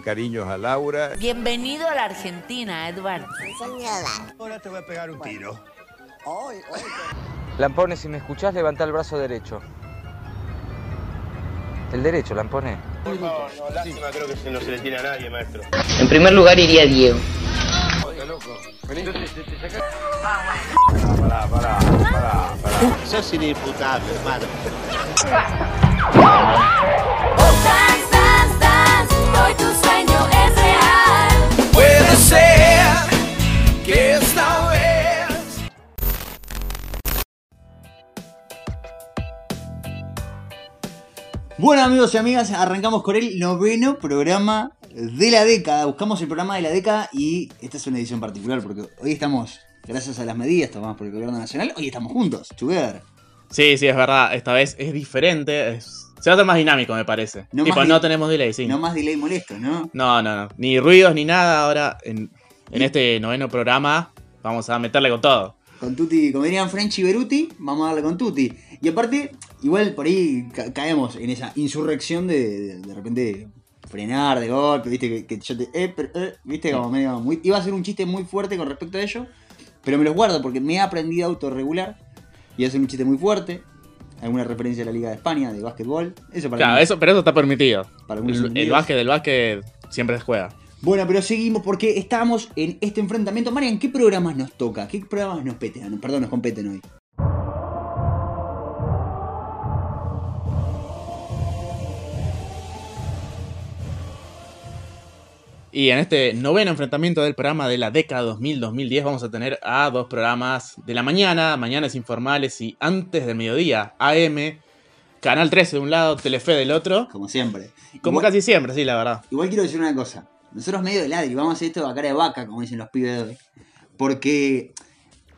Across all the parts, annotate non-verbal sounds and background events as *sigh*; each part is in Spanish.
cariños a Laura. Bienvenido a la Argentina, Edward. Ahora te voy a pegar un tiro. Lampone, si me escuchás, levanta el brazo derecho. El derecho, Lampone. Por favor, no, lástima, creo que no se le tiene a nadie, maestro. En primer lugar iría Diego. Pará, pará, pará, pará. Sos inimputable, hermano. Dance, dance, dance, hoy tu sueño es real. Puede ser que esta vez. Bueno amigos y amigas, arrancamos con el noveno programa de la década. Buscamos el programa de la década y esta es una edición particular porque hoy estamos, gracias a las medidas tomadas por el gobierno nacional, hoy estamos juntos, together. Sí, sí, es verdad. Esta vez es diferente. es- Se va a hacer más dinámico, me parece. No no tenemos delay, sí. No más delay molesto, ¿no? No, no, no. Ni ruidos ni nada. Ahora, en, en este noveno programa, vamos a meterle con todo. Con Tutti, como dirían French y Beruti, vamos a darle con Tutti. Y aparte, igual por ahí ca- caemos en esa insurrección de de, de repente frenar de golpe, viste, que, que yo te. Eh, pero, eh, viste, como medio. Muy, iba a ser un chiste muy fuerte con respecto a ello, pero me los guardo porque me he aprendido a autorregular y hacer un chiste muy fuerte. Alguna referencia a la Liga de España, de básquetbol. Eso para Claro, mí- eso, pero eso está permitido. para El, el básquet del básquet siempre se juega. Bueno, pero seguimos porque estamos en este enfrentamiento. Marian, ¿qué programas nos toca? ¿Qué programas nos peten? Perdón, nos competen hoy. Y en este noveno enfrentamiento del programa de la década 2000-2010 vamos a tener a dos programas de la mañana, mañanas informales y antes del mediodía, AM, Canal 13 de un lado, Telefe del otro. Como siempre. Como Igual- casi siempre, sí, la verdad. Igual quiero decir una cosa. Nosotros medio de ladri, vamos a hacer esto a cara de vaca, como dicen los pibes de hoy. Porque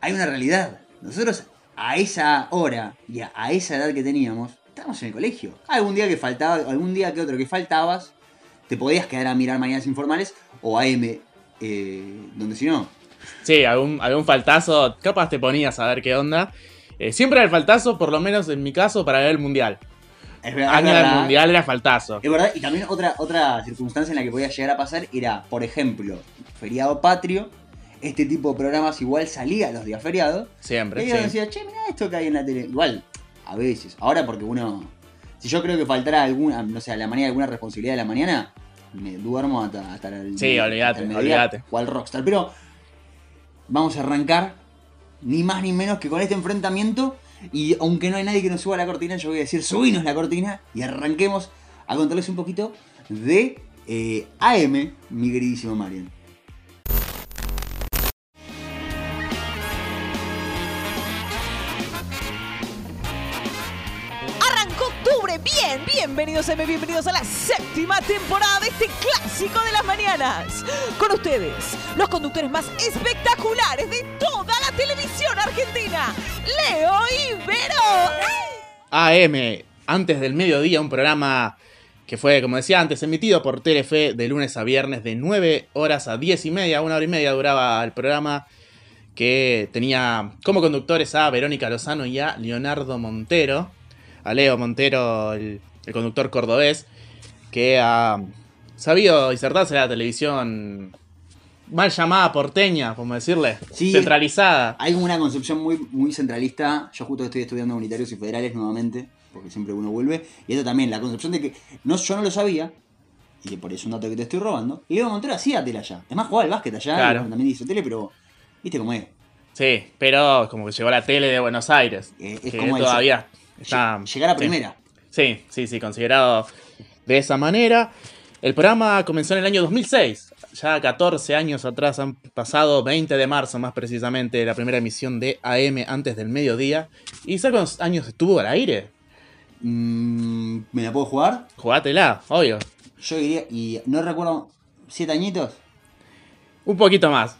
hay una realidad. Nosotros a esa hora y a, a esa edad que teníamos, estábamos en el colegio. Algún día que faltaba, algún día que otro que faltabas, te podías quedar a mirar mañanas informales o AM, eh, donde si no. Sí, algún, algún faltazo, capaz te ponías a ver qué onda. Eh, siempre era el faltazo, por lo menos en mi caso, para ver el mundial. Es verdad, Año del mundial era faltazo. Es verdad, y también otra, otra circunstancia en la que podía llegar a pasar era, por ejemplo, feriado patrio. Este tipo de programas igual salía los días feriados. Y Siempre, uno sí. decía, che, mira esto que hay en la tele. Igual, a veces. Ahora porque uno. Si yo creo que faltara alguna, no sé, a la mañana alguna responsabilidad de la mañana, me duermo hasta, hasta el. Sí, olvídate, hasta el mediodía, olvídate. O al rockstar. Pero vamos a arrancar ni más ni menos que con este enfrentamiento. Y aunque no hay nadie que nos suba la cortina, yo voy a decir, subinos la cortina y arranquemos a contarles un poquito de eh, AM, mi queridísimo Marian. Bien, bienvenidos M, bienvenidos a la séptima temporada de este clásico de las mañanas. Con ustedes, los conductores más espectaculares de toda la televisión argentina, Leo y Vero. AM, antes del mediodía, un programa que fue, como decía antes, emitido por Telefe de lunes a viernes de 9 horas a 10 y media, una hora y media duraba el programa que tenía como conductores a Verónica Lozano y a Leonardo Montero, a Leo Montero, el, el conductor cordobés, que ha sabido disertarse en la televisión mal llamada porteña, como decirle, Sí. centralizada. Hay una concepción muy, muy centralista. Yo justo estoy estudiando unitarios y federales nuevamente, porque siempre uno vuelve. Y esto también, la concepción de que no, yo no lo sabía, y que por eso un dato que te estoy robando. Y Leo Montero hacía tele allá. Es más, jugaba al básquet allá, Claro. también hizo tele, pero viste cómo es. Sí, pero como que llegó la tele de Buenos Aires. Eh, es que como todavía está. Llegar a sí. primera. Sí, sí, sí, considerado de esa manera. El programa comenzó en el año 2006. Ya 14 años atrás han pasado, 20 de marzo más precisamente, la primera emisión de AM antes del mediodía. ¿Y sabes cuántos años estuvo al aire? Mm, ¿Me la puedo jugar? Jugátela, obvio. Yo diría, y no recuerdo, ¿siete añitos? Un poquito más.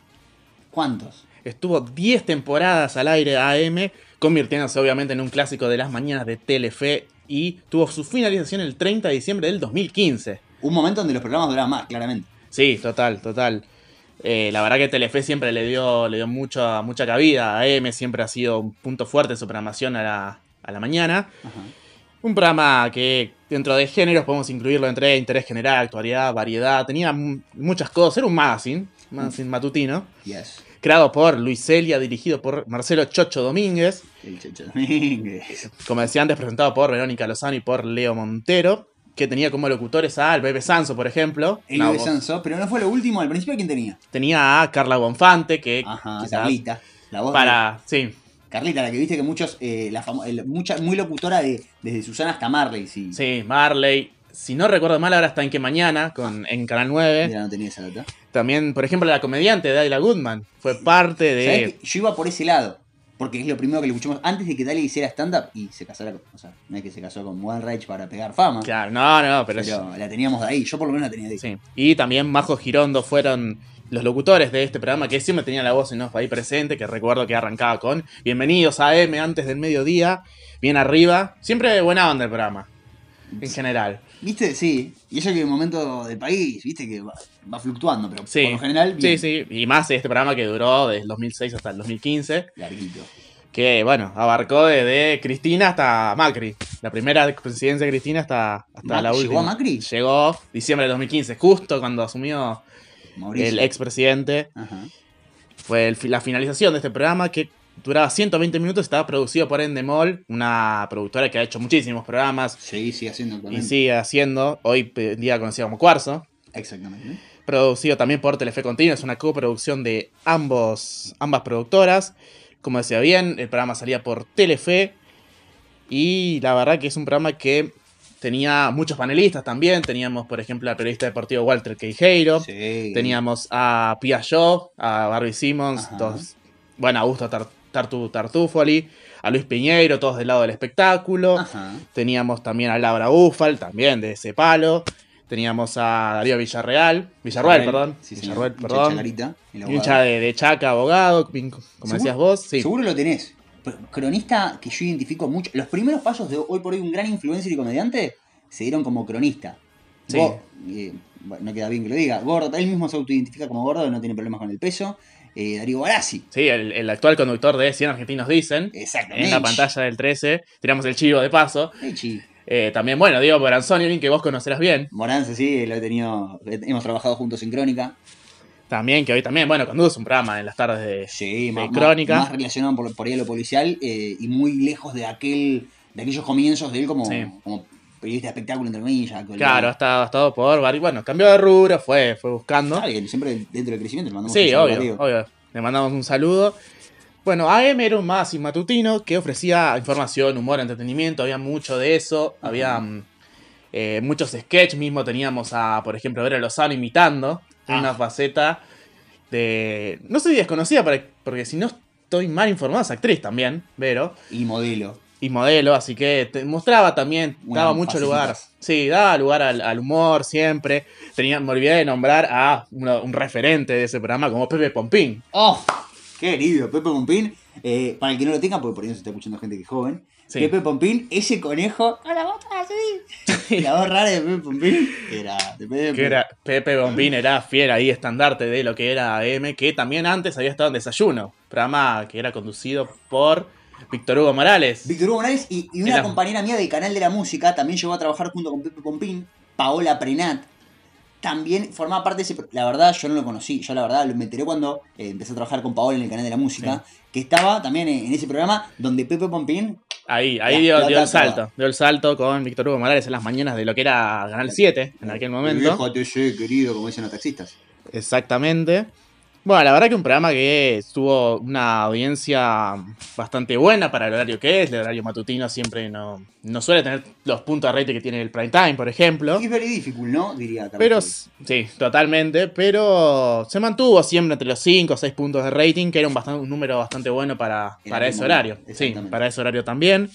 ¿Cuántos? Estuvo 10 temporadas al aire AM, convirtiéndose obviamente en un clásico de las mañanas de Telefe y tuvo su finalización el 30 de diciembre del 2015. Un momento donde los programas duraban más, claramente. Sí, total, total. Eh, la verdad que Telefe siempre le dio, le dio mucha, mucha cabida. AM siempre ha sido un punto fuerte en su programación a la, a la mañana. Ajá. Un programa que dentro de géneros podemos incluirlo entre interés general, actualidad, variedad. Tenía muchas cosas. Era un magazine, magazine matutino. Yes. Creado por Luis Celia, dirigido por Marcelo Chocho Domínguez. El Checho Domínguez. Como decía antes, presentado por Verónica Lozano y por Leo Montero. Que tenía como locutores a Bebe Sanso, por ejemplo. El Bebe Sanso, pero no fue lo último, al principio ¿quién tenía? Tenía a Carla Bonfante, que Ajá, Carlita. La voz de- para. Sí, Carlita, la que viste que muchos, eh, la el- mucha, muy locutora de, desde Susana hasta Marley, sí. sí, Marley. Si no recuerdo mal, ahora está en Que Mañana, con, en Canal 9. Mira, no tenía esa data. También, por ejemplo, la comediante Dayla Goodman fue parte ¿Sabés de. Yo iba por ese lado. Porque es lo primero que le escuchamos antes de que Dalia hiciera stand-up y se casara con. O sea, no es que se casó con One Rage para pegar fama. Claro, no, no, pero. pero la teníamos de ahí. Yo por lo menos la tenía de ahí. Sí. Y también Majo Girondo fueron los locutores de este programa que siempre tenían la voz en off ahí presente, que recuerdo que arrancaba con Bienvenidos a M antes del mediodía, bien arriba. Siempre buena onda el programa, en general. ¿Viste? Sí. Y eso que en el momento del país, viste que va, va fluctuando, pero Sí. por lo general, bien. Sí, sí. Y más este programa que duró desde el 2006 hasta el 2015. Larguito. Que, bueno, abarcó desde Cristina hasta Macri. La primera presidencia de Cristina hasta, hasta la ¿llegó última. a Macri? Llegó diciembre de 2015, justo cuando asumió Mauricio. el expresidente. Ajá. Fue el la finalización de este programa que duraba 120 minutos. Estaba producido por Endemol, una productora que ha hecho muchísimos programas Sí, sigue haciendo y actualmente. sigue haciendo, hoy en día conocida como Cuarzo. Exactamente. Producido también por Telefe Continuo, es una coproducción de ambos, ambas productoras. Como decía bien, el programa salía por Telefe. Y la verdad que es un programa que tenía muchos panelistas también. Teníamos, por ejemplo, al periodista deportivo Walter Queijeiro. Sí. Teníamos a Pia Shaw, a Barbie Simmons, todos, bueno, a Augusto Tar- Tartu Tartufoli, a Luis Piñeiro, todos del lado del espectáculo. Ajá. Teníamos también a Laura Ufal, también de ese palo. Teníamos a Darío Villarreal, Villarruel, perdón. Sí. Villarruel, perdón. Chacarita, hincha de, de Chaca, abogado, como ¿Seguro? decías vos. Sí. Seguro lo tenés. Cronista que yo identifico mucho. Los primeros pasos de hoy por hoy un gran influencer y comediante se dieron como cronista. Sí. Go- eh, no queda bien que lo diga. Gordo, él mismo se autoidentifica como gordo, no tiene problemas con el peso. Eh, Darío Barassi. Sí, el, el actual conductor de 100 Argentinos Dicen. Exactamente. En la pantalla del 13. Tiramos el chivo de paso. Eh, también, bueno, Diego Boranzoni, alguien que vos conocerás bien. Morance, sí, lo he tenido. Hemos trabajado juntos en Crónica. También, que hoy también, bueno, conduce un programa en las tardes de, Sí, de más, Crónica. Más, más relacionado por, por ahí a lo policial eh, y muy lejos de aquel de aquellos comienzos de él como, Sí. como periodista de espectáculo, entre comillas. Claro, ha estado, ha estado por varios. Bueno, cambió de rubro, fue, fue buscando. Siempre dentro del crecimiento le mandamos Sí, un saludo obvio, obvio. Le mandamos un saludo. Bueno, AM era un magazine matutino que ofrecía información, humor, entretenimiento, había mucho de eso, había mm, eh, muchos sketches, mismo teníamos a, por ejemplo, Vera Lozano imitando, Ah. una faceta de... No sé si desconocida, porque si no estoy mal informado, es actriz también, Vero, Y modelo. Y modelo, así que te mostraba también, Una daba mucho lugar. Sí, daba lugar al, al humor siempre. Tenía, me olvidé de nombrar a uno- un referente de ese programa como Pepe Pompín. ¡Oh! ¡Qué querido! Pepe Pompín. eh, para el que no lo tenga, porque por ahí nos está escuchando gente que es joven. Sí. Pepe Pompín, ese conejo. Con la voz así. la voz rara de Pepe Pompín. Era de Pepe. Que era, Pepe Bombín era fiel ahí, estandarte de lo que era AM, que también antes había estado en Desayuno, programa que era conducido por Víctor Hugo Morales. Víctor Hugo Morales y, y una Era- compañera mía del canal de la música también llegó a trabajar junto con Pepe Pompín, Paola Prenat. También formaba parte de ese. La verdad, yo no lo conocí. Yo, la verdad, lo me enteré cuando eh, empecé a trabajar con Paola en el canal de la música. Que estaba también en, en ese programa donde Pepe Pompín. Ahí, ahí dio, el salto, dio el salto con Víctor Hugo Morales en las mañanas de lo que era Canal 7 en aquel momento. Querido, como dicen los taxistas. Exactamente. Bueno, la verdad que un programa que tuvo una audiencia bastante buena para el horario que es. El horario matutino siempre no, no suele tener los puntos de rating que tiene el prime time, por ejemplo. Es very difficult, ¿no? Diría Carlos Pero sí, totalmente. Pero se mantuvo siempre entre los 5 o 6 puntos de rating, que era un, bastante, un número bastante bueno para, para ese momento, horario. Sí, para ese horario también.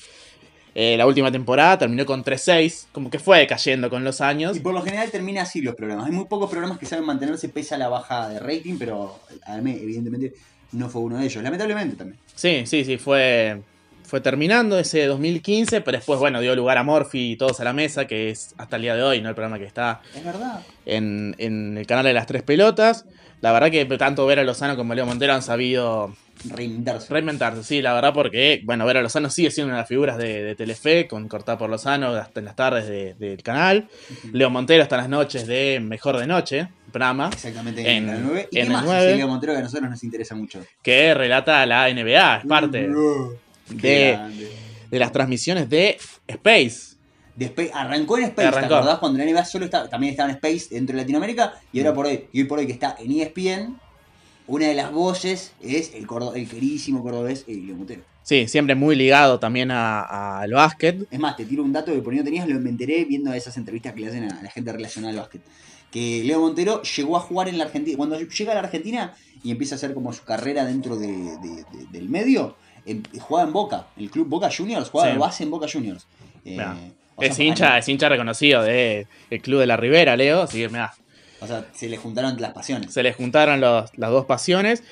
Eh, la última temporada terminó con 3-6, como que fue cayendo con los años. Y por lo general termina así los programas. Hay muy pocos programas que saben mantenerse pese a la baja de rating, pero AM evidentemente no fue uno de ellos. Lamentablemente también. Sí, sí, sí, fue. fue terminando ese 2015, pero después, bueno, dio lugar a Morphy y Todos a la Mesa, que es hasta el día de hoy, ¿no? El programa que está Es verdad. en, en el canal de las tres pelotas. La verdad que tanto Vera Lozano como Leo Montero han sabido Reinventarse. reinventarse, sí, la verdad, porque, bueno, Vera Lozano sigue siendo una de las figuras de, de Telefe, con Cortada por Lozano hasta en las tardes de- del canal. Leo Montero hasta las noches de Mejor de Noche, programa, Exactamente En- en, el 9. ¿Y en qué más 9? hace Leo Montero que a nosotros nos interesa mucho? que relata la NBA, es parte de, de las transmisiones de Space. Despe- arrancó en Space, Arrancó. ¿te acordás? Cuando la NBA solo estaba, también estaba en Space dentro de Latinoamérica y ahora por hoy, y hoy por hoy que está en ESPN, una de las voces es el, cordo- el queridísimo cordobés eh, Leo Montero. Sí, siempre muy ligado también a- al básquet. Es más, te tiro un dato que por ahí no tenías, lo me enteré viendo esas entrevistas que le hacen a la gente relacionada al básquet. Que Leo Montero llegó a jugar en la Argentina. Cuando llega a la Argentina y empieza a hacer como su carrera dentro de- de- de- del medio, em- jugaba en Boca, el club Boca Juniors, jugaba Sí. de base en Boca Juniors. Eh, Es hincha, es hincha reconocido del Club de la Ribera, Leo, así que mirá, O sea, se le juntaron las pasiones. se le juntaron los- las dos pasiones.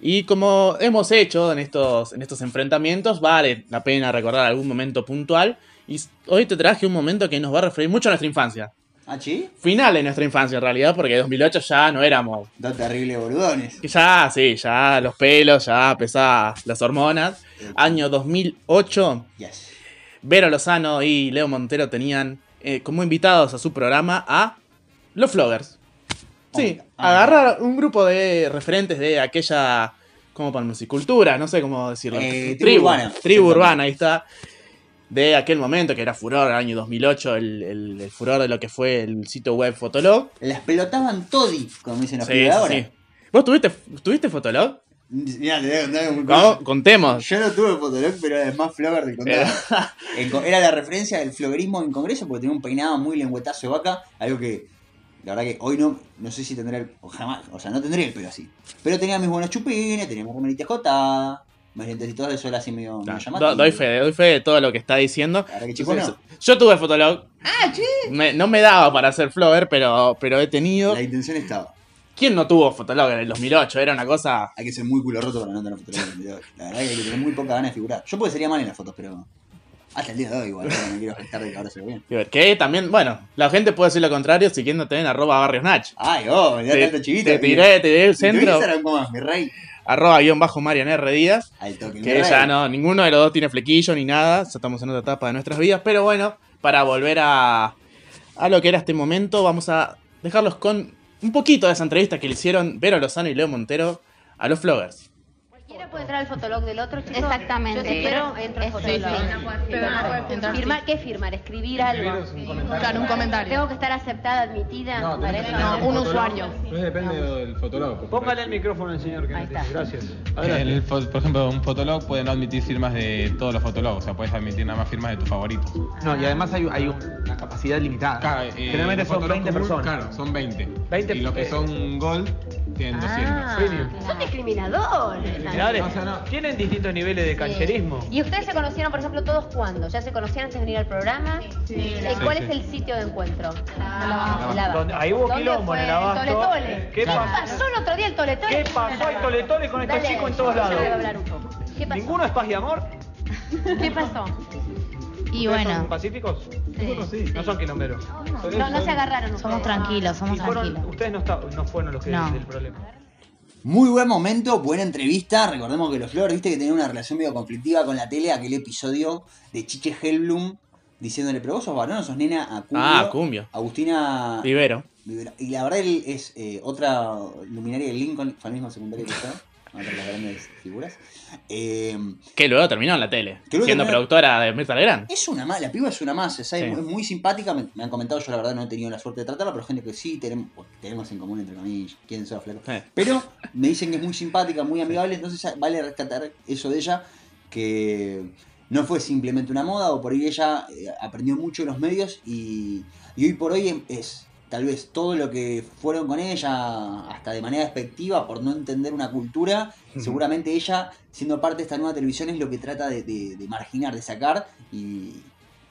Y como hemos hecho en estos, en estos enfrentamientos, vale la pena recordar algún momento puntual. Y hoy te traje un momento que nos va a referir mucho a nuestra infancia. ¿Ah, sí? Final de nuestra infancia en realidad, porque en 2008 ya no éramos. Dos terribles boludones. Ya, sí, ya los pelos, ya pesaban las hormonas. Año 2008, Yes. Vero Lozano y Leo Montero tenían eh, como invitados a su programa a los Floggers. Sí, Ah, agarrar un grupo de referentes de aquella, como para musicultura, no sé cómo decirlo. Eh, tribu urbana. Tribu urbana, ahí está. De aquel momento que era furor, el año 2008, el, el- el furor de lo que fue el sitio web Fotolog. Las pelotaban todi, como dicen los Sí, sí. ¿Vos tuviste, tuviste Fotolog? Mirá, te voy a contar un Vamos, contemos. Yo no tuve Fotolog, pero además Flogger del *laughs* condado. Era la referencia del floguerismo en Congreso porque tenía un peinado muy lengüetazo de vaca, algo que la verdad que hoy no, no sé si tendré el, o jamás, o sea, no tendría el pelo así. Pero tenía mis buenos chupines, tenía mis remeritas escotadas, mis lentecitos de sol así medio, medio Do- llamativos. doy fe, doy fe de todo lo que está diciendo. La verdad que chico Entonces, no. Yo tuve Fotolog. Ah, che. Me- no me daba para hacer Flogger, pero, pero he tenido. La intención estaba. ¿Quién no tuvo Fotolog en el 2008? Era una cosa. Hay que ser muy culo roto para no tener Fotolog. pero La verdad que hay que tener muy poca ganas de figurar. Yo porque sería mal en las fotos, pero hasta el día de hoy igual, pero no quiero gestar de que ahora se ve bien. Que también, bueno, la gente puede decir lo contrario siguiéndote en arroba barrios nach. Ay, oh, Te, tanto chivito. te tiré, te tiré el ¿Y tu centro. Es, mi rey? Arroba guion bajo Marian R. Díaz. Al toque, mi Que rey. ya no, ninguno de los dos tiene flequillo ni nada. Ya estamos en otra etapa de nuestras vidas. Pero bueno, para volver a, a lo que era este momento, vamos a dejarlos con un poquito de esa entrevista que le hicieron Vero Lozano y Leo Montero a los Floggers. Cualquiera puede entrar al fotolog del otro, chicos. Exactamente. Yo si quiero, entro al Sí, fotolog. sí. Entrar, Firmar, sí. ¿Qué firmar? ¿Escribir algo? Claro, un comentario. ¿Tengo que estar aceptada, admitida? para eso? No, un usuario. Pues depende del fotólogo. Póngale el micrófono al señor que Ahí está. Gracias. El fo- por ejemplo, un fotolog puede no admitir firmas de todos los fotólogos, o sea, puedes admitir nada más firmas de tus favoritos. No, y además hay, hay una capacidad limitada. Claro, eh, Generalmente son fotologs 20 común, personas. Claro, son 20. 20, y los que eh, son gold tienen 200. Ah, son discriminadores. O sea, no. tienen distintos niveles de cancherismo. ¿Y ustedes se conocieron, por ejemplo, todos cuándo? ¿Ya se conocían antes de venir al programa? Eh, ¿Cuál Sí, es sí. el sitio de encuentro? El Abasto. Donde- ahí hubo ¿Dónde quilombo fue? en el Abasto. El Tole Tole. ¿Qué ¿Qué pasó? el otro día el Tole Tole? ¿Qué pasó el Tole Tole con estos chicos en todos lados? voy a hablar un poco. ¿Qué pasó? ¿Ninguno es paz y amor? ¿Qué pasó? Y ¿Ustedes bueno, ¿Son pacíficos? Sí. No son quilomberos. No, no se agarraron ustedes. somos tranquilos, somos Y fueron- tranquilos. ustedes no, está- no fueron los que No. del problema. Muy buen momento, buena entrevista. Recordemos que los Flores, viste que tenían una relación medio conflictiva con la tele, aquel episodio de Chiche Hellblum diciéndole, pero vos sos varón, o sos nena a Cumbio. Ah, Cumbio. Agustina Vivero. Rivera. Y la verdad él es eh, otra luminaria del Lincoln, fue al mismo secundario que yo, otra de las grandes figuras. Eh, Que luego terminó en la tele. Siendo terminó- productora de Mirta Legrand. es una más, la piba es una más, es, Sí. muy simpática, me, me han comentado, yo la verdad no he tenido la suerte de tratarla, pero gente que sí tenemos, pues, tenemos en común entre comillas, quién sos flaco. Sí. Pero me dicen que es muy simpática, muy amigable, entonces vale rescatar eso de ella, que no fue simplemente una moda, o por ahí ella eh, aprendió mucho de los medios y, y hoy por hoy es tal vez todo lo que fueron con ella, hasta de manera despectiva, por no entender una cultura, seguramente ella, siendo parte de esta nueva televisión, es lo que trata de, de- de marginar, de sacar y...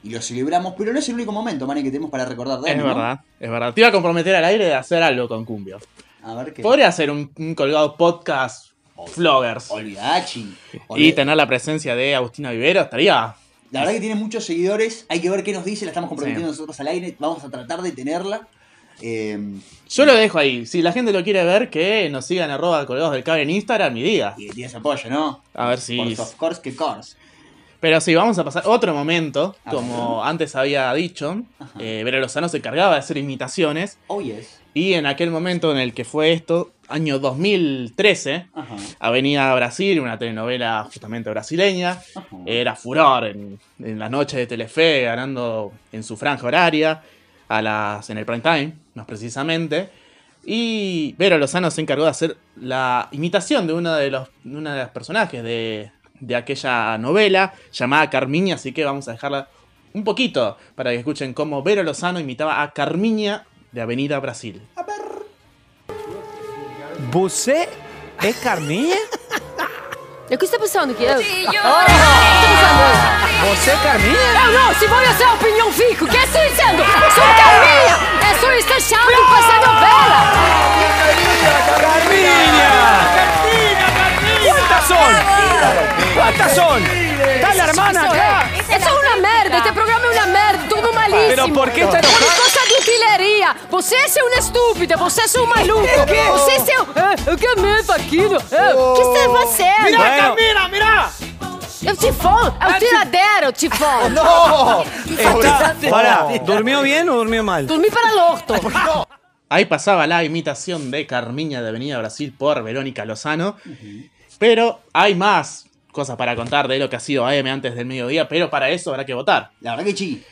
y lo celebramos, pero no es el único momento, Mane, que tenemos para recordar de Es verdad, es verdad. Te iba a comprometer al aire de hacer algo con Cumbio. A ver qué. Podría hacer un, un colgado podcast vloggers. Olvidachi. Y tener la presencia de Agustina Vivero estaría. La verdad que tiene muchos seguidores. Hay que ver qué nos dice. La estamos comprometiendo Sí. nosotros al aire. Vamos a tratar de tenerla. Eh, Yo lo dejo ahí. Si la gente lo quiere ver, que nos sigan arroba colgados del cable en Instagram y diga. y tienes apoyo, ¿no? A ver si. Por of course que course. Pero sí, vamos a pasar otro momento. A Como antes había dicho, eh, Vera Lozano se encargaba de hacer imitaciones. Oh, yes. Y en aquel momento en el que fue esto, año 2013, Ajá. Avenida Brasil, una telenovela justamente brasileña, Ajá. era furor en, en la noche de Telefe, ganando en su franja horaria, a las, en el prime time, más precisamente. Y Vero Lozano se encargó de hacer la imitación de uno de los, de una de los personajes de, de aquella novela llamada Carmiña, así que vamos a dejarla un poquito para que escuchen cómo Vero Lozano imitaba a Carmiña de Avenida Brasil. Você é Carminha? E o que você está pensando que eu? Você é Carminha? Eu não, se voy a hacer opinión fijo, ¿qué estoy diciendo? Soy Carminha, eso está echando para esa novela. ¿Cuántas son? ¿Cuántas son? ¿Está la hermana acá? Eso es una merda, este programa es una merda, tudo malísimo. Pero ¿por qué está Por utilería. Você é um estúpido, você é um maluco. quê? Você é um... Eu que medo aquilo. O que você vai fazer? Mirá, Bueno, Carmina, mirá. É o tifão, é o tiradeiro, o tifão. No. Está, pará, ¿durmió bien o durmió mal? Dormí para el orto. Ahí pasaba la imitación de Carmiña de Avenida Brasil por Verónica Lozano. Pero hay más cosas para contar de lo que ha sido AM antes del mediodía, pero para eso habrá que votar. La verdad que sí.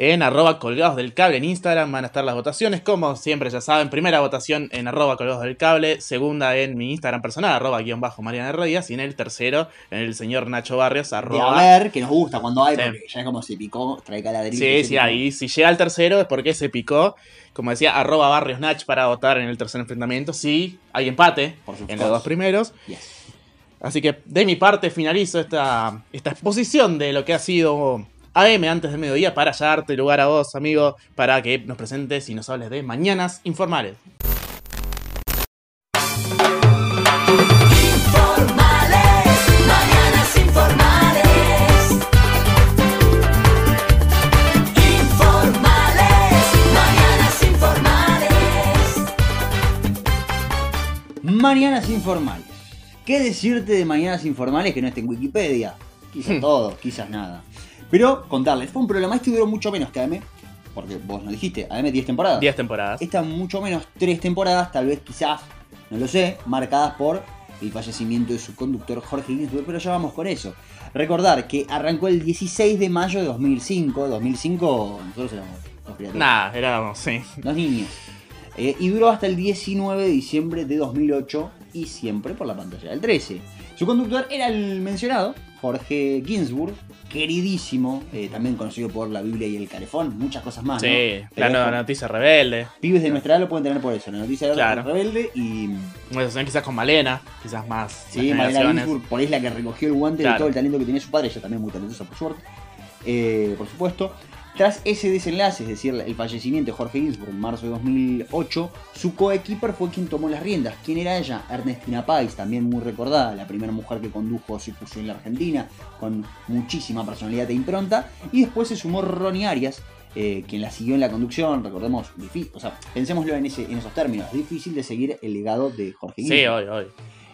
En arroba colgados del cable en Instagram van a estar las votaciones, como siempre ya saben. Primera votación en arroba colgados del cable, segunda en mi Instagram personal, arroba guion bajo Mariana Rodríguez, y en el tercero en el señor Nacho Barrios, De arroba... a ver, que nos gusta cuando hay, Sí. porque ya es como se picó, trae caladrillo. Sí, sí, ahí. Si llega al tercero es porque se picó. Como decía, arroba barrios Nach para votar en el tercer enfrentamiento. Sí, hay empate Por en los dos primeros. Yes. Así que de mi parte finalizo esta, esta exposición de lo que ha sido AM antes del mediodía para ya darte lugar a vos, amigo, para que nos presentes y nos hables de Mañanas Informales. Mañanas informales. Informales. Mañanas informales. Mañanas informales. ¿Qué decirte de mañanas informales que no esté en Wikipedia? Quizás *laughs* todo, quizás nada. Pero contarles, fue un programa, este duró mucho menos que AM, porque vos nos dijiste, AM 10 temporadas. 10 temporadas. Esta mucho menos 3 temporadas, tal vez quizás, no lo sé, marcadas por el fallecimiento de su conductor Jorge Ginsburg, pero ya vamos con eso. Recordar que arrancó el 16 de mayo de 2005, 2005 nosotros éramos criaturas. Nada, éramos, sí. Dos niños. Eh, y duró hasta el 19 de diciembre de 2008 y siempre por la pantalla del 13. Su conductor era el mencionado, Jorge Ginsburg, queridísimo, eh, también conocido por la Biblia y el calefón, muchas cosas más. Sí, ¿no? la Pero nueva noticia rebelde. Pibes de nuestra edad lo pueden tener por eso, la noticia Claro. rebelde y Bueno, son quizás con Malena, quizás más. Sí, generaciones. Ginsburg, por ahí es la que recogió el guante de Claro. todo el talento que tenía su padre, ella también muy talentosa por suerte, Eh, por supuesto. Tras ese desenlace, es decir, el fallecimiento de Jorge Ginsburg en marzo de 2008, su coequiper fue quien tomó las riendas. ¿Quién era ella? Ernestina Pais, también muy recordada, la primera mujer que condujo Circuso en la Argentina, con muchísima personalidad e impronta. Y después se sumó Ronnie Arias, eh, quien la siguió en la conducción, recordemos, difí- o sea, pensémoslo en, ese, en esos términos, difícil de seguir el legado de Jorge Sí, Ginsburg. hoy, hoy.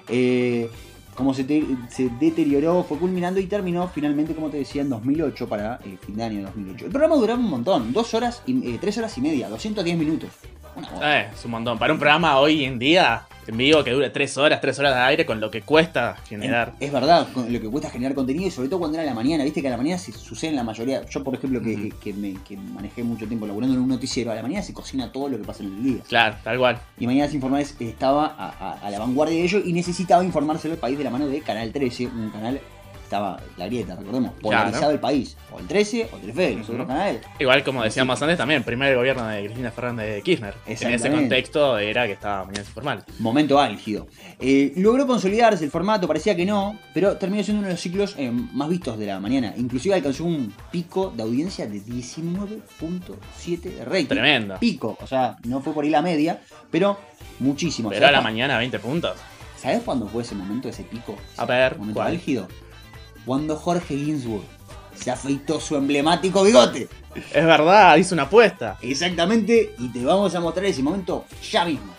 Eh, como se, se deterioró, fue culminando y terminó finalmente, como te decía, en 2008 para el fin de año de 2008. El programa duraba un montón, dos horas y, eh, tres horas y media, 210 minutos. *laughs* Eh, es un montón. Para un programa hoy en día, en vivo, que dure 3 horas, 3 horas de aire, con lo que cuesta generar. Es verdad, con lo que cuesta generar contenido y sobre todo cuando era la mañana, viste que a la mañana se sucede en la mayoría. Yo, por ejemplo, que, que me, que manejé mucho tiempo laburando en un noticiero, a la mañana se cocina todo lo que pasa en el día. Claro, tal cual. Y Mañanas Informales estaba a, a- a la vanguardia de ello y necesitaba informárselo el país de la mano de Canal 13, un canal estaba la grieta, recordemos, polarizado Claro. el país, o el 13 o Telefe, los otros canales. Igual como decíamos antes también, primer gobierno de Cristina Fernández de Kirchner. En ese contexto era que estaba mañana informal. Momento álgido. Eh, logró consolidarse el formato, parecía que no, pero terminó siendo uno de los ciclos eh, más vistos de la mañana. Inclusive alcanzó un pico de audiencia de 19.7 de rating. Tremendo. Pico, o sea, no fue por ahí la media, pero muchísimo. Pero a la mañana 20 puntos. ¿Sabés cuándo fue ese momento, ese pico? A ver, momento álgido. Cuando Jorge Ginsburg se afeitó su emblemático bigote. Es verdad, hizo una apuesta. Exactamente, y te vamos a mostrar ese momento ya mismo.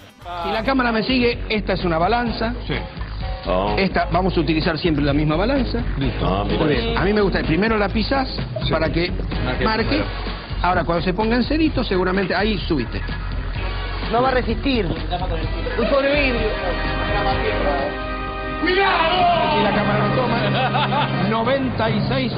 Si la cámara me sigue, esta es una balanza. Sí. Esta, vamos a utilizar siempre la misma balanza. Listo. Muy bien. A mí me gusta, primero la pisás para que marque. primero. Ahora, cuando se ponga en cerito, seguramente ahí subiste. No va a resistir. Un sobrevidrio. Si la cámara no toma, *laughs* 96,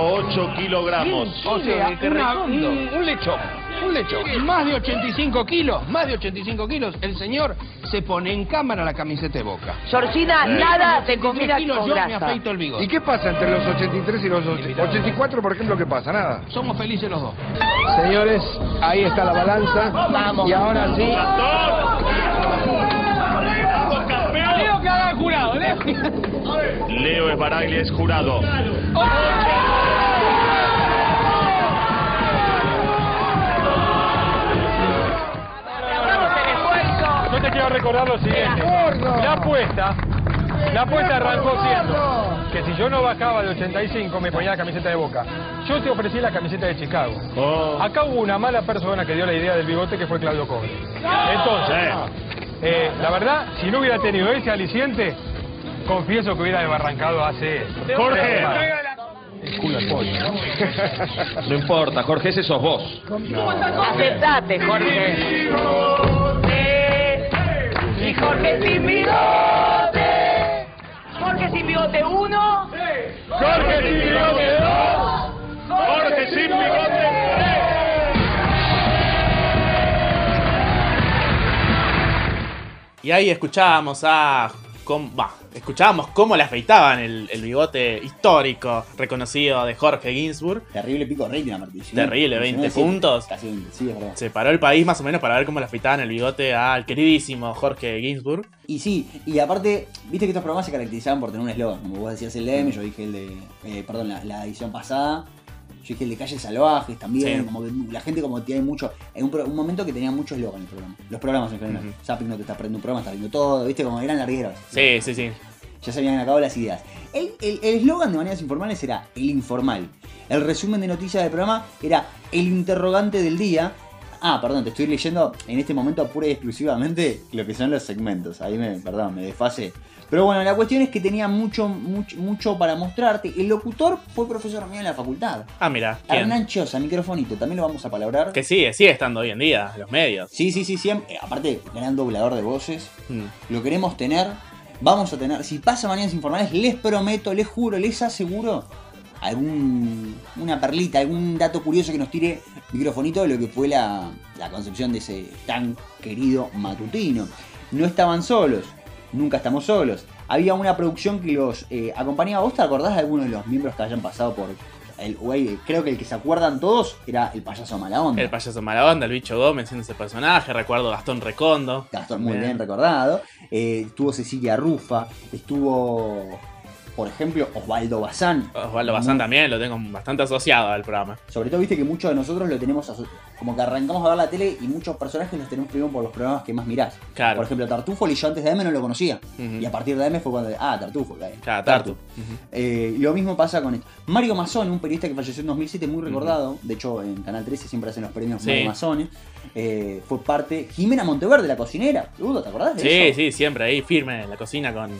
8 6.8 kilogramos. O sea, una- un, un lechón. Un lechón. Más de 85 kilos, más de 85 kilos. El señor se pone en cámara la camiseta de boca. Georgina, nada te 83 combina kilos, con yo me grasa. afeito el bigote. ¿Y qué pasa entre los 83 y los 84, por ejemplo, qué pasa? Nada. Somos felices los dos. Señores, ahí está la balanza. Vamos. Y ahora sí. Leo que haga el jurado, Leo. Leo Esbaraglia es jurado. Recordar lo siguiente. La apuesta, la apuesta arrancó siendo que si yo no bajaba de 85 me ponía la camiseta de Boca. Yo te ofrecí la camiseta de Chicago. Acá hubo una mala persona que dio la idea del bigote que fue Claudio Cobre. Entonces, eh, la verdad, si no hubiera tenido ese aliciente, confieso que hubiera desbarrancado hace... Jorge. tres semanas. El culo al pollo, ¿no? No importa, Jorge, ese sos vos. Aceptate, Jorge. Y Jorge sin bigote. Jorge sin bigote uno. Jorge sin bigote dos. Jorge sin bigote. Y ahí escuchábamos a. cómo- escuchábamos cómo le afeitaban el, el bigote histórico, reconocido de Jorge Ginsburg. Terrible pico rating a Martín. Terrible, 20 Sí, puntos. Casi 20, sí, es verdad. Se paró el país más o menos para ver cómo le afeitaban el bigote al queridísimo Jorge Ginsburg. Y sí, y aparte, viste que estos programas se caracterizaban por tener un eslogan. Como vos decías el M, yo dije el de. eh, perdón, la, la edición pasada. Yo dije el de Calles Salvajes también. Sí. Como que la gente, como tiene mucho. En un, momento que tenía mucho eslogan el programa. Los programas en general. Zapping no te está aprendiendo un programa, está viendo todo. Viste, como eran largueros. Sí, sí, sí. Ya se habían acabado las ideas. El el- el eslogan de maneras informales era el informal. El resumen de noticias del programa era el interrogante del día. Ah, perdón, te estoy leyendo en este momento pura y exclusivamente lo que son los segmentos. Ahí me, perdón, me desfase. Pero bueno, la cuestión es que tenía mucho, mucho, mucho para mostrarte. El locutor fue profesor mío en la facultad. Ah, mira. Hernán Chosa, microfonito, también lo vamos a palabrar. Que sigue, sigue estando hoy en día los medios. Sí, sí, sí, siempre. eh, aparte, gran doblador de voces. Mm. Lo queremos tener. Vamos a tener. Si pasa mañanas informales, les prometo, les juro, les aseguro algún una perlita, algún dato curioso que nos tire microfonito de lo que fue la, la concepción de ese tan querido matutino. No estaban solos, nunca estamos solos. Había una producción que los eh, acompañaba. ¿Vos te acordás de alguno de los miembros que hayan pasado por el güey? Creo que el que se acuerdan todos era el payaso mala onda. El payaso mala onda, el bicho Gómez siendo ese personaje. Recuerdo Gastón Recondo. Gastón muy bien recordado. Eh, estuvo Cecilia Rufa, estuvo, por ejemplo, Osvaldo Bazán. Osvaldo Bazán también lo tengo bastante asociado al programa. Sobre todo, viste que muchos de nosotros lo tenemos como que arrancamos a ver la tele y muchos personajes los tenemos primero por los programas que más mirás. Claro. Por ejemplo, Tartufo, y yo antes de M no lo conocía. Y a partir de M fue cuando. Ah, Tartufo, claro. Claro, Tartu. Eh, lo mismo pasa con esto. Mario Mazzone, un periodista que falleció en 2007, muy recordado. De hecho, en Canal 13 siempre hacen los premios Sí. Mario Mazzone. Eh, fue parte. Jimena Monteverde, la cocinera. Udo, ¿te acordás de Sí, eso? sí, siempre ahí firme en la cocina con,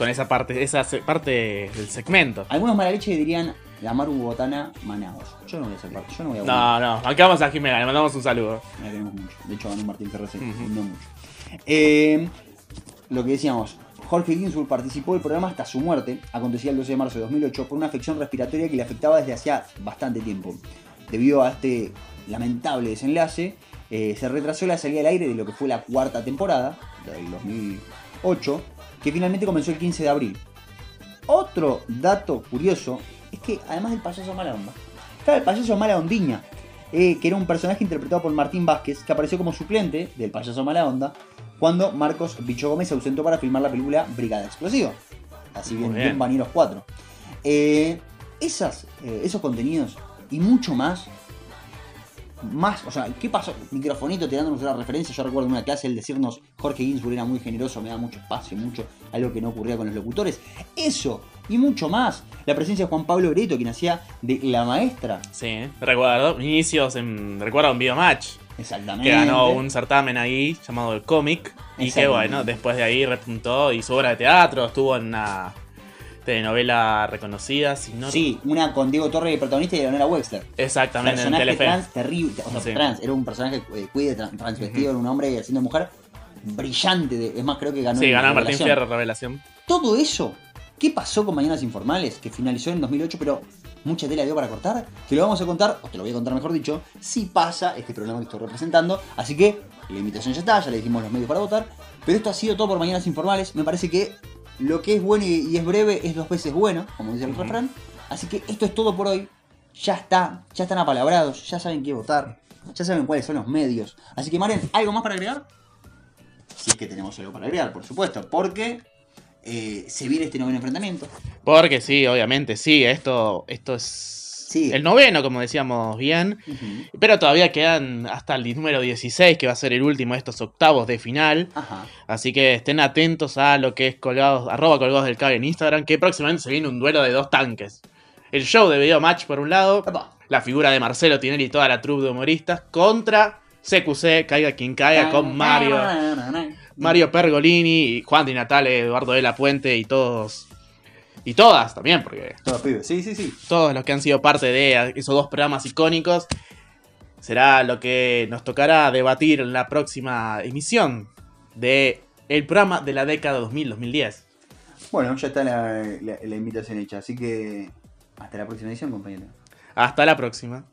con esa parte, esa parte del segmento. Algunos mala leche dirían la Maru Botana Manaos. Yo no voy a ser parte, yo no voy a No, no, bancamos a Jimena, le mandamos un saludo. La queremos mucho. De hecho, ganó Martín Ferrer, no mucho. Eh, lo que decíamos, Jorge Ginsburg participó del programa hasta su muerte, acontecía el 12 de marzo de 2008, por una afección respiratoria que le afectaba desde hacía bastante tiempo. Debido a este lamentable desenlace, eh, se retrasó la salida al aire de lo que fue la cuarta temporada, del 2008, que finalmente comenzó el 15 de abril. Otro dato curioso es que además del payaso mala onda, estaba el payaso mala ondiña, eh, que era un personaje interpretado por Martín Vázquez, que apareció como suplente del payaso mala onda cuando Marcos Bicho Gómez se ausentó para filmar la película Brigada Explosiva. Así bien, bien. bien Bañeros 4. Eh, esas, eh, esos contenidos y mucho más más, o sea, ¿qué pasó? Microfonito tirándonos una referencia. Yo recuerdo en una clase el decirnos Jorge Ginsburg era muy generoso, me da mucho espacio, mucho, algo que no ocurría con los locutores. Eso y mucho más. La presencia de Juan Pablo Breto, quien hacía de la maestra. Sí, recuerdo. Inicios en. Recuerdo un videomatch. Exactamente. Que ganó un certamen ahí llamado el Comic. Y que bueno, después de ahí repuntó, hizo obra de teatro, estuvo en una telenovela reconocida. Si no... Sí, una con Diego Torre de protagonista y Leonora Webster. Exactamente, en personaje Telefe. trans terrible, o sea, Sí. trans, era un personaje eh, queer, tran- transvestido, era un hombre haciendo mujer, brillante, de- es más, creo que ganó. Sí, en ganó Martín. Fierro, revelación. Todo eso, ¿qué pasó con Mañanas Informales? Que finalizó en 2008, pero mucha tela dio para cortar. Te lo vamos a contar, o te lo voy a contar mejor dicho, si pasa este programa que estoy representando. Así que la invitación ya está, ya le dijimos los medios para votar. Pero esto ha sido todo por Mañanas Informales. Me parece que lo que es bueno y, y es breve es dos veces bueno, como dice el refrán. Así que esto es todo por hoy. Ya está, ya están apalabrados, ya saben qué votar, ya saben cuáles son los medios. Así que Marian, ¿algo más para agregar? Si es que tenemos algo para agregar, por supuesto, porque eh, se viene este noveno enfrentamiento. Porque sí, obviamente, sí, esto, esto es el noveno, como decíamos bien. Pero todavía quedan hasta el número 16, que va a ser el último de estos octavos de final. Ajá. Así que estén atentos a lo que es colgados, arroba colgados del cable en Instagram, que próximamente se viene un duelo de dos tanques. El show de Video Match por un lado, la figura de Marcelo Tinelli y toda la troupe de humoristas, contra CQC, caiga quien caiga, con Mario. Mario Pergolini, Juan Di Natale, Eduardo de la Puente y todos. Y todas también, porque. Todos pibes, sí, sí, sí. Todos los que han sido parte de esos dos programas icónicos. Será lo que nos tocará debatir en la próxima emisión de el programa de la década 2000-2010. Bueno, ya está la, la- la invitación hecha, así que hasta la próxima edición, compañero. Hasta la próxima.